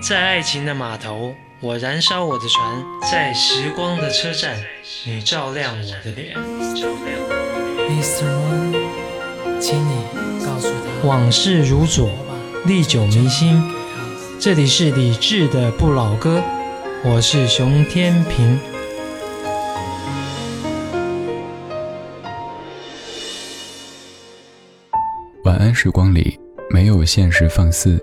在爱情的码头，我燃烧我的船；在时光的车站，你照亮我的脸。Mr. One，请你告诉他，往事如昨，历久弥新。这里是李志的不老歌，我是熊天平。晚安时光里没有现实放肆，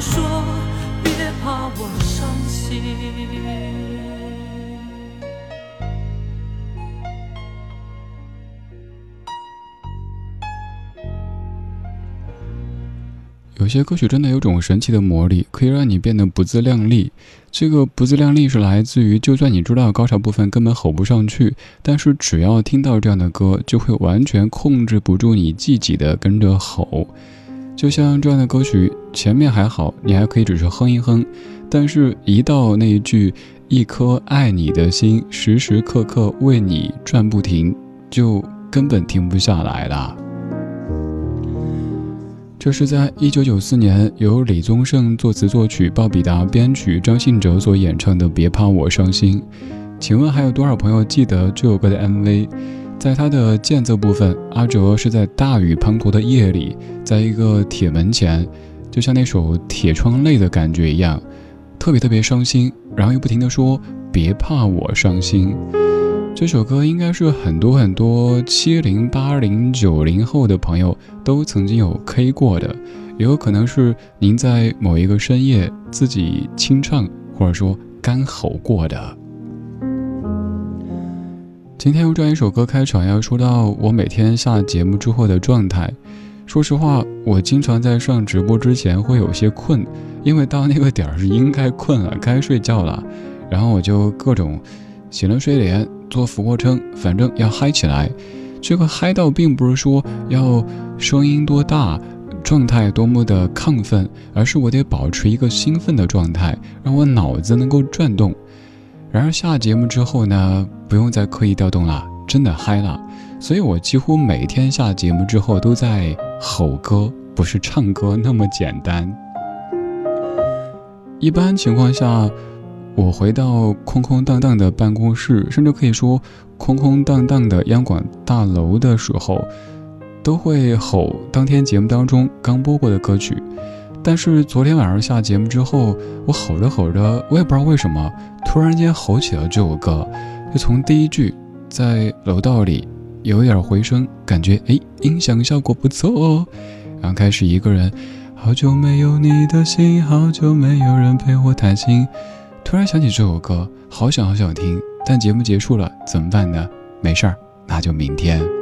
说，别怕我伤心。有些歌曲真的有种神奇的魔力，可以让你变得不自量力。这个不自量力是来自于，就算你知道高潮部分根本吼不上去，但是只要听到这样的歌，就会完全控制不住你自己的跟着吼。就像这样的歌曲，前面还好，你还可以只是哼一哼，但是一到那一句“一颗爱你的心，时时刻刻为你转不停”，就根本停不下来了。这是在一九九四年由李宗盛作词作曲、鲍比达编曲、张信哲所演唱的《别怕我伤心》。请问还有多少朋友记得这首歌的 MV？在他的间奏部分，阿哲是在大雨滂沱的夜里，在一个铁门前，就像那首《铁窗泪》的感觉一样，特别特别伤心，然后又不停的说“别怕我伤心”。这首歌应该是很多很多七零八零九零后的朋友都曾经有 K 过的，也有可能是您在某一个深夜自己清唱或者说干吼过的。今天用这样一首歌开场，要说到我每天下节目之后的状态。说实话，我经常在上直播之前会有些困，因为到那个点儿是应该困了，该睡觉了，然后我就各种洗了睡脸。做俯卧撑，反正要嗨起来。这个嗨到并不是说要声音多大，状态多么的亢奋，而是我得保持一个兴奋的状态，让我脑子能够转动。然而下节目之后呢，不用再刻意调动了，真的嗨了。所以我几乎每天下节目之后都在吼歌，不是唱歌那么简单。一般情况下。我回到空空荡荡的办公室，甚至可以说空空荡荡的央广大楼的时候，都会吼当天节目当中刚播过的歌曲。但是昨天晚上下节目之后，我吼着吼着，我也不知道为什么，突然间吼起了这首歌。就从第一句在楼道里有点回声，感觉哎音响效果不错哦。然后开始一个人，好久没有你的心，好久没有人陪我谈心。突然想起这首歌，好想好想听，但节目结束了怎么办呢？没事儿，那就明天。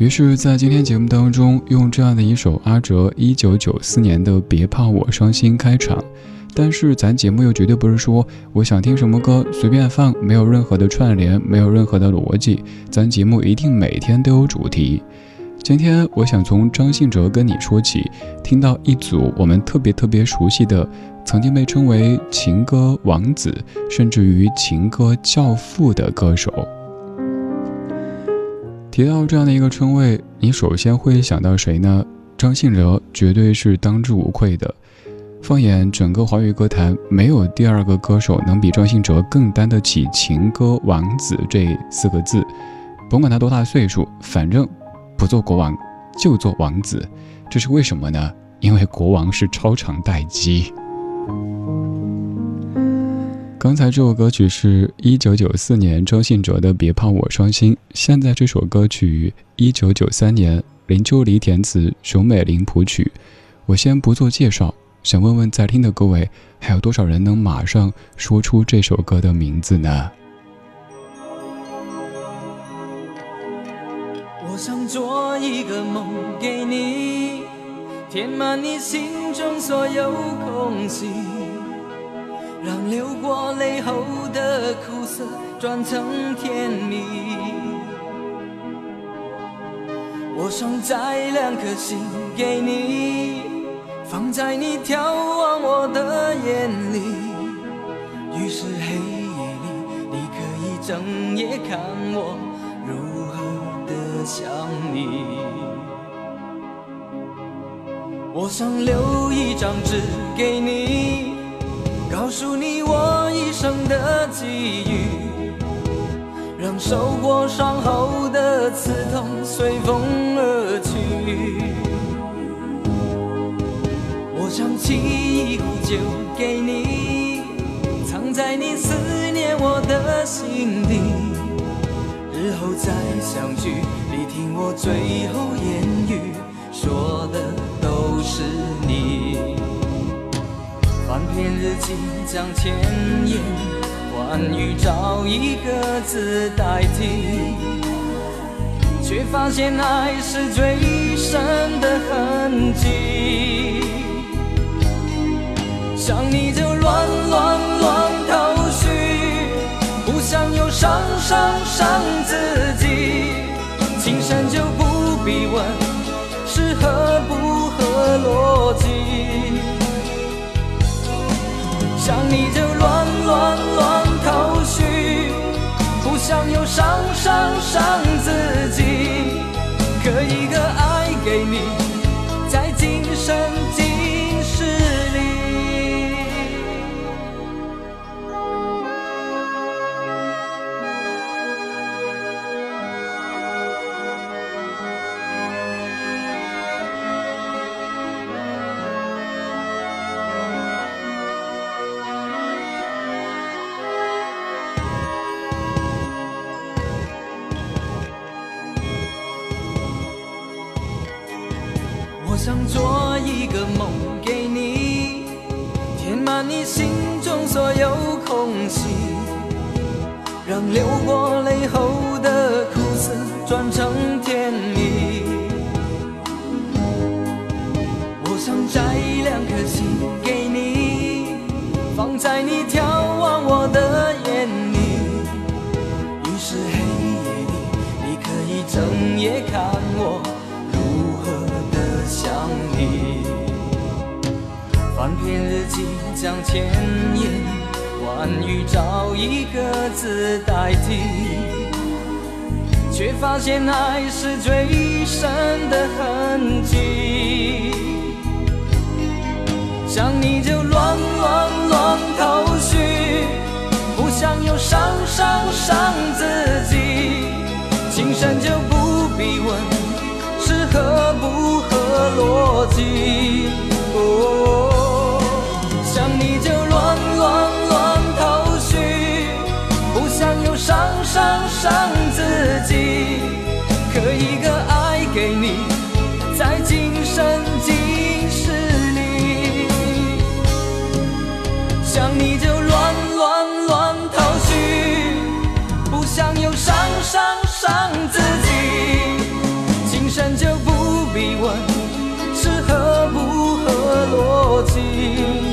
于是，在今天节目当中，用这样的一首阿哲一九九四年的《别怕我伤心》开场。但是，咱节目又绝对不是说我想听什么歌随便放，没有任何的串联，没有任何的逻辑。咱节目一定每天都有主题。今天，我想从张信哲跟你说起，听到一组我们特别特别熟悉的。曾经被称为情歌王子，甚至于情歌教父的歌手。提到这样的一个称谓，你首先会想到谁呢？张信哲绝对是当之无愧的。放眼整个华语歌坛，没有第二个歌手能比张信哲更担得起“情歌王子”这四个字。甭管他多大岁数，反正不做国王就做王子。这是为什么呢？因为国王是超长待机。刚才这首歌曲是一九九四年周信哲的《别怕我伤心》，现在这首歌曲一九九三年林秋离填词，熊美玲谱曲。我先不做介绍，想问问在听的各位，还有多少人能马上说出这首歌的名字呢？我想做一个梦给你，填满你心中所有空隙。让流过泪后的苦涩转成甜蜜。我想摘两颗心给你，放在你眺望我的眼里。于是黑夜里，你可以整夜看我如何的想你。我想留一张纸给你。告诉你我一生的际遇，让受过伤后的刺痛随风而去。我想沏一壶酒给你，藏在你思念我的心底，日后再相聚，你听我最后言语，说的都是。篇日记将千言万语找一个字代替，却发现爱是最深的痕迹。想你就乱乱乱头绪，不想又伤伤伤自己。情深就不必问是合不合逻辑。想你就乱乱乱头绪，不想又伤伤伤自己。你心中所有空隙，让流过泪后的苦涩转成想千言万语找一个字代替，却发现爱是最深的痕迹。想你就乱乱乱头绪，不想又伤伤伤自己。情深就不必问是合不合逻辑。哦，伤自己。刻一个爱给你，在今生今世里。想你就乱乱乱头绪，不想又伤伤伤自己。情深就不必问是合不合逻辑。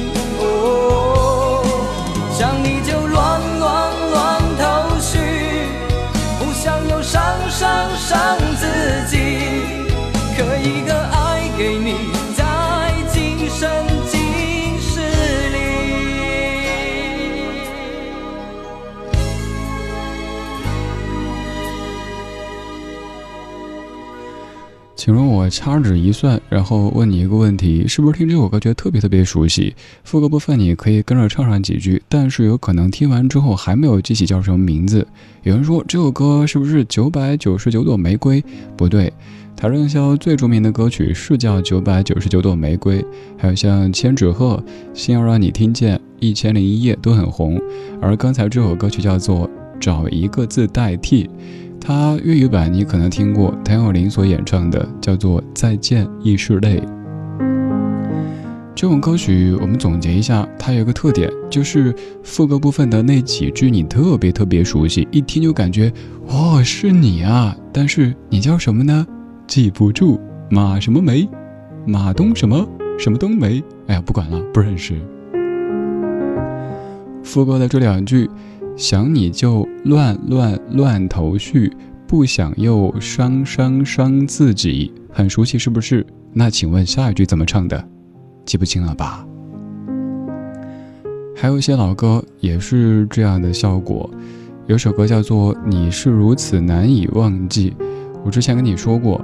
我掐指一算，然后问你一个问题：是不是听这首歌觉得特别特别熟悉？副歌部分你可以跟着唱上几句，但是有可能听完之后还没有记起叫什么名字。有人说这首歌是不是九百九十九朵玫瑰？不对，邰正宵最著名的歌曲是叫《九百九十九朵玫瑰》，还有像《千纸鹤》《心要让你听见》《一千零一夜》都很红。而刚才这首歌曲叫做《找一个字代替》。它粤语版你可能听过，谭咏麟所演唱的，叫做《再见亦是泪》。这首歌曲我们总结一下，它有一个特点，就是副歌部分的那几句你特别特别熟悉，一听就感觉哦是你啊！但是你叫什么呢？记不住，马什么梅，马东什么什么东梅？哎呀，不管了，不认识。副歌的这两句。想你就乱乱乱头绪，不想又伤伤伤自己，很熟悉是不是？那请问下一句怎么唱的？记不清了吧？还有一些老歌也是这样的效果，有首歌叫做《你是如此难以忘记》，我之前跟你说过，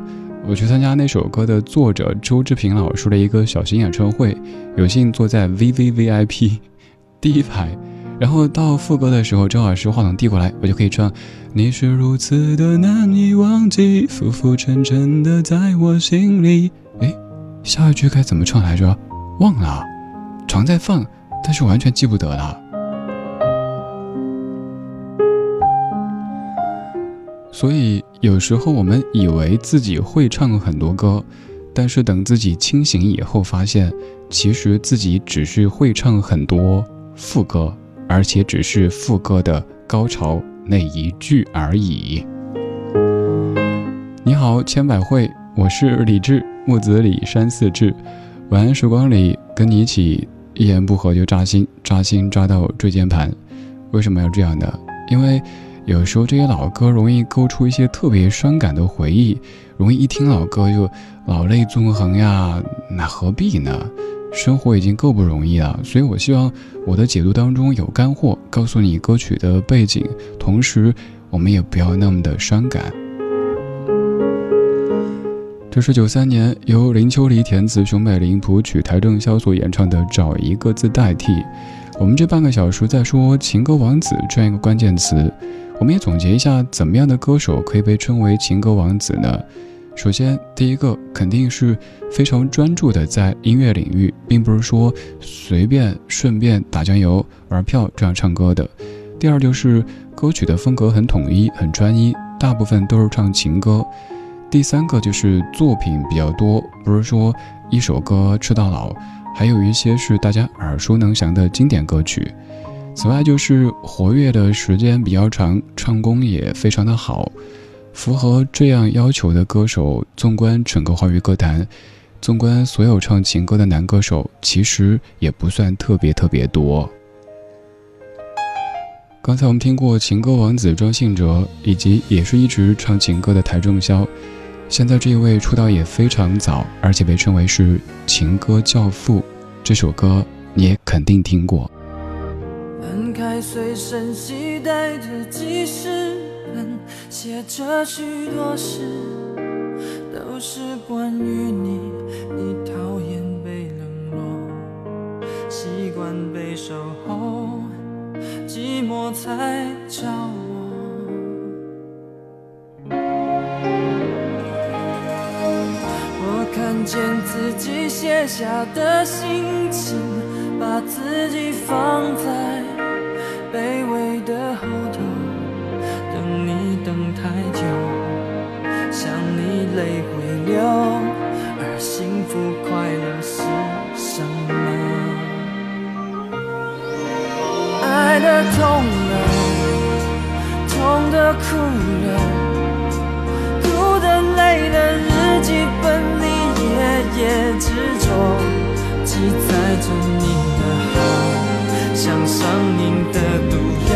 我去参加那首歌的作者周志平老师的一个小型演唱会，有幸坐在 VVVIP 第一排。然后到副歌的时候，正好是话筒递过来，我就可以唱，你是如此的难以忘记，浮浮沉沉的在我心里。哎，下一句该怎么唱来着？忘了，常在放，但是完全记不得了。所以有时候我们以为自己会唱很多歌，但是等自己清醒以后发现，其实自己只是会唱很多副歌。而且只是副歌的高潮那一句而已。你好，千百惠，我是李志，木子李山寺志。晚安时光里，跟你一起一言不合就扎心，扎心扎到椎间盘。为什么要这样呢？因为。有时候这些老歌容易勾出一些特别伤感的回忆，容易一听老歌就老泪纵横呀，那何必呢？生活已经够不容易了，所以我希望我的解读当中有干货，告诉你歌曲的背景，同时我们也不要那么的伤感。这是九三年由林秋离填词，熊美玲谱曲，邰正宵所演唱的《找一个字代替》。我们这半个小时在说“情歌王子”这样一个关键词。我们也总结一下，怎么样的歌手可以被称为情歌王子呢？首先，第一个肯定是非常专注的在音乐领域，并不是说随便顺便打酱油玩票这样唱歌的。第二，就是歌曲的风格很统一、很专一，大部分都是唱情歌。第三个就是作品比较多，不是说一首歌吃到老，还有一些是大家耳熟能详的经典歌曲。此外，就是活跃的时间比较长，唱功也非常的好，符合这样要求的歌手，纵观整个华语歌坛，纵观所有唱情歌的男歌手，其实也不算特别特别多。刚才我们听过情歌王子庄信哲，以及也是一直唱情歌的邰正宵，现在这一位出道也非常早，而且被称为是情歌教父，这首歌你也肯定听过。开随身携带的记事本，写着许多事，都是关于你。你讨厌被冷落，习惯被守候，寂寞才找我。我看见自己写下的心情，把自己放在。卑微的后，太久，想你泪会流，而幸福快乐是什么？爱的痛了，痛的哭了，哭的累了，日记本里夜夜执着，记载着你的好。像上瘾的毒药，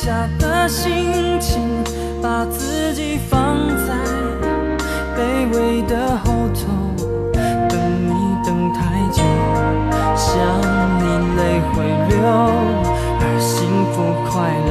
下的心情，把自己放在卑微的后头，等你等太久，想你泪会流，而幸福快乐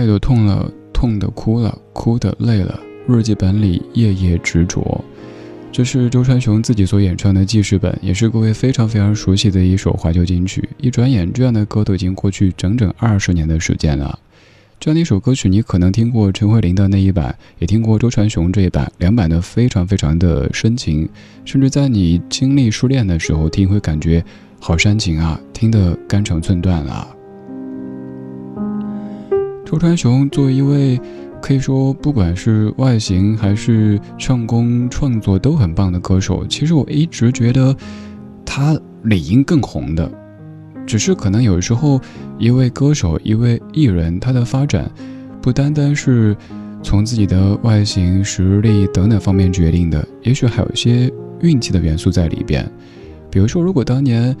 爱的痛了，痛的哭了，哭的累了。日记本里夜夜执着，这是周传雄自己所演唱的记事本，也是各位非常非常熟悉的一首怀旧金曲。一转眼，这样的歌都已经过去整整二十年的时间了。这样的一首歌曲，你可能听过陈慧琳的那一版，也听过周传雄这一版，两版的非常非常的深情，甚至在你经历失恋的时候听，会感觉好煽情啊，听得肝肠寸断啊。周传雄作为一位。可以说，不管是外形还是唱功、创作都很棒的歌手，其实我一直觉得他理应更红的。只是可能有时候，一位歌手、一位艺人，他的发展不单单是从自己的外形、实力等等方面决定的，也许还有一些运气的元素在里边。比如说，如果当年。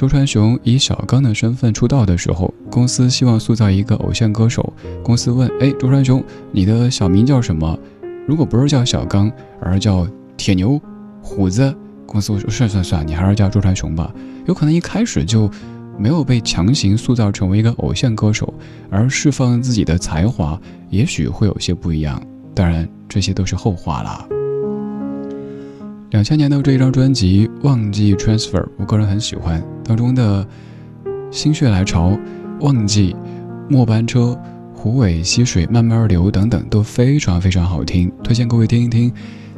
周传雄以小刚的身份出道的时候，公司希望塑造一个偶像歌手。公司问：“哎，周传雄，你的小名叫什么？如果不是叫小刚，而叫铁牛、虎子，公司说算算算，你还是叫周传雄吧。有可能一开始就没有被强行塑造成为一个偶像歌手，而释放自己的才华，也许会有些不一样。当然，这些都是后话了。”两千年的这一张专辑《忘记 Transfer》，我个人很喜欢，当中的《心血来潮》《忘记》《末班车》《湖尾溪水慢慢流》等等都非常非常好听，推荐各位听一听。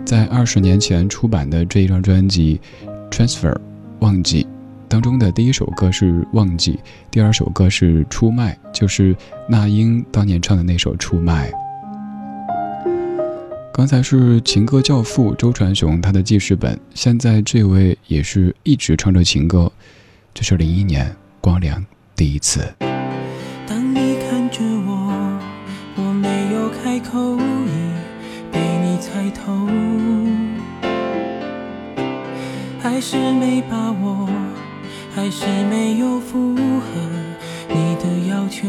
在二十年前出版的这一张专辑《Transfer》忘记当中的第一首歌是《忘记》，第二首歌是《出卖》，就是那英当年唱的那首《出卖》。刚才是情歌教父周传雄他的记事本，现在这位也是一直唱着情歌，这是零一年光良第一次。当你看着我，我没有开口，已被你猜透，还是没把握，还是没有符合你的要求。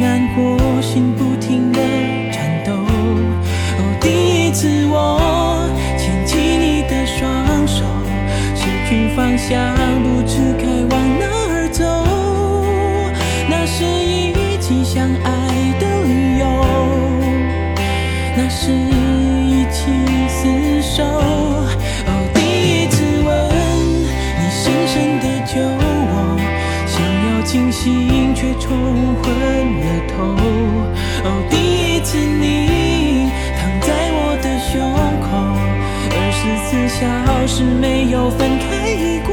难过，心不停的颤抖。哦，第一次我牵起你的双手，失去方向，冲昏了头。哦，第一次你躺在我的胸口，二十四小时没有分开过，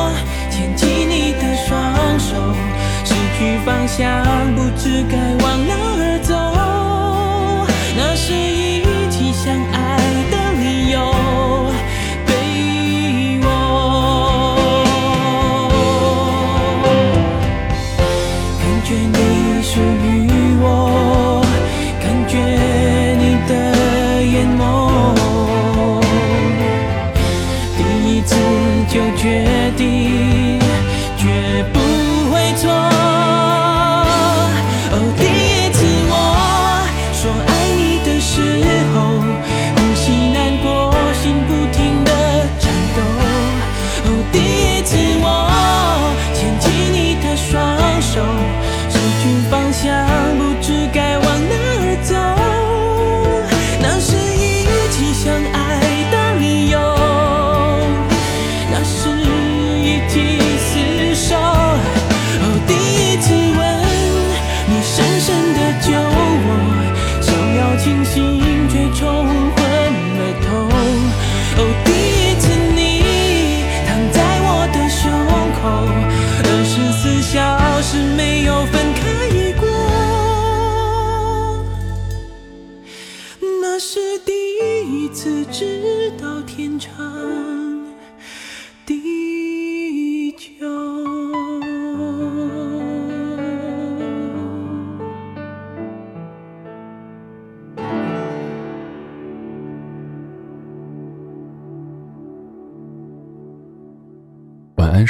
方向不知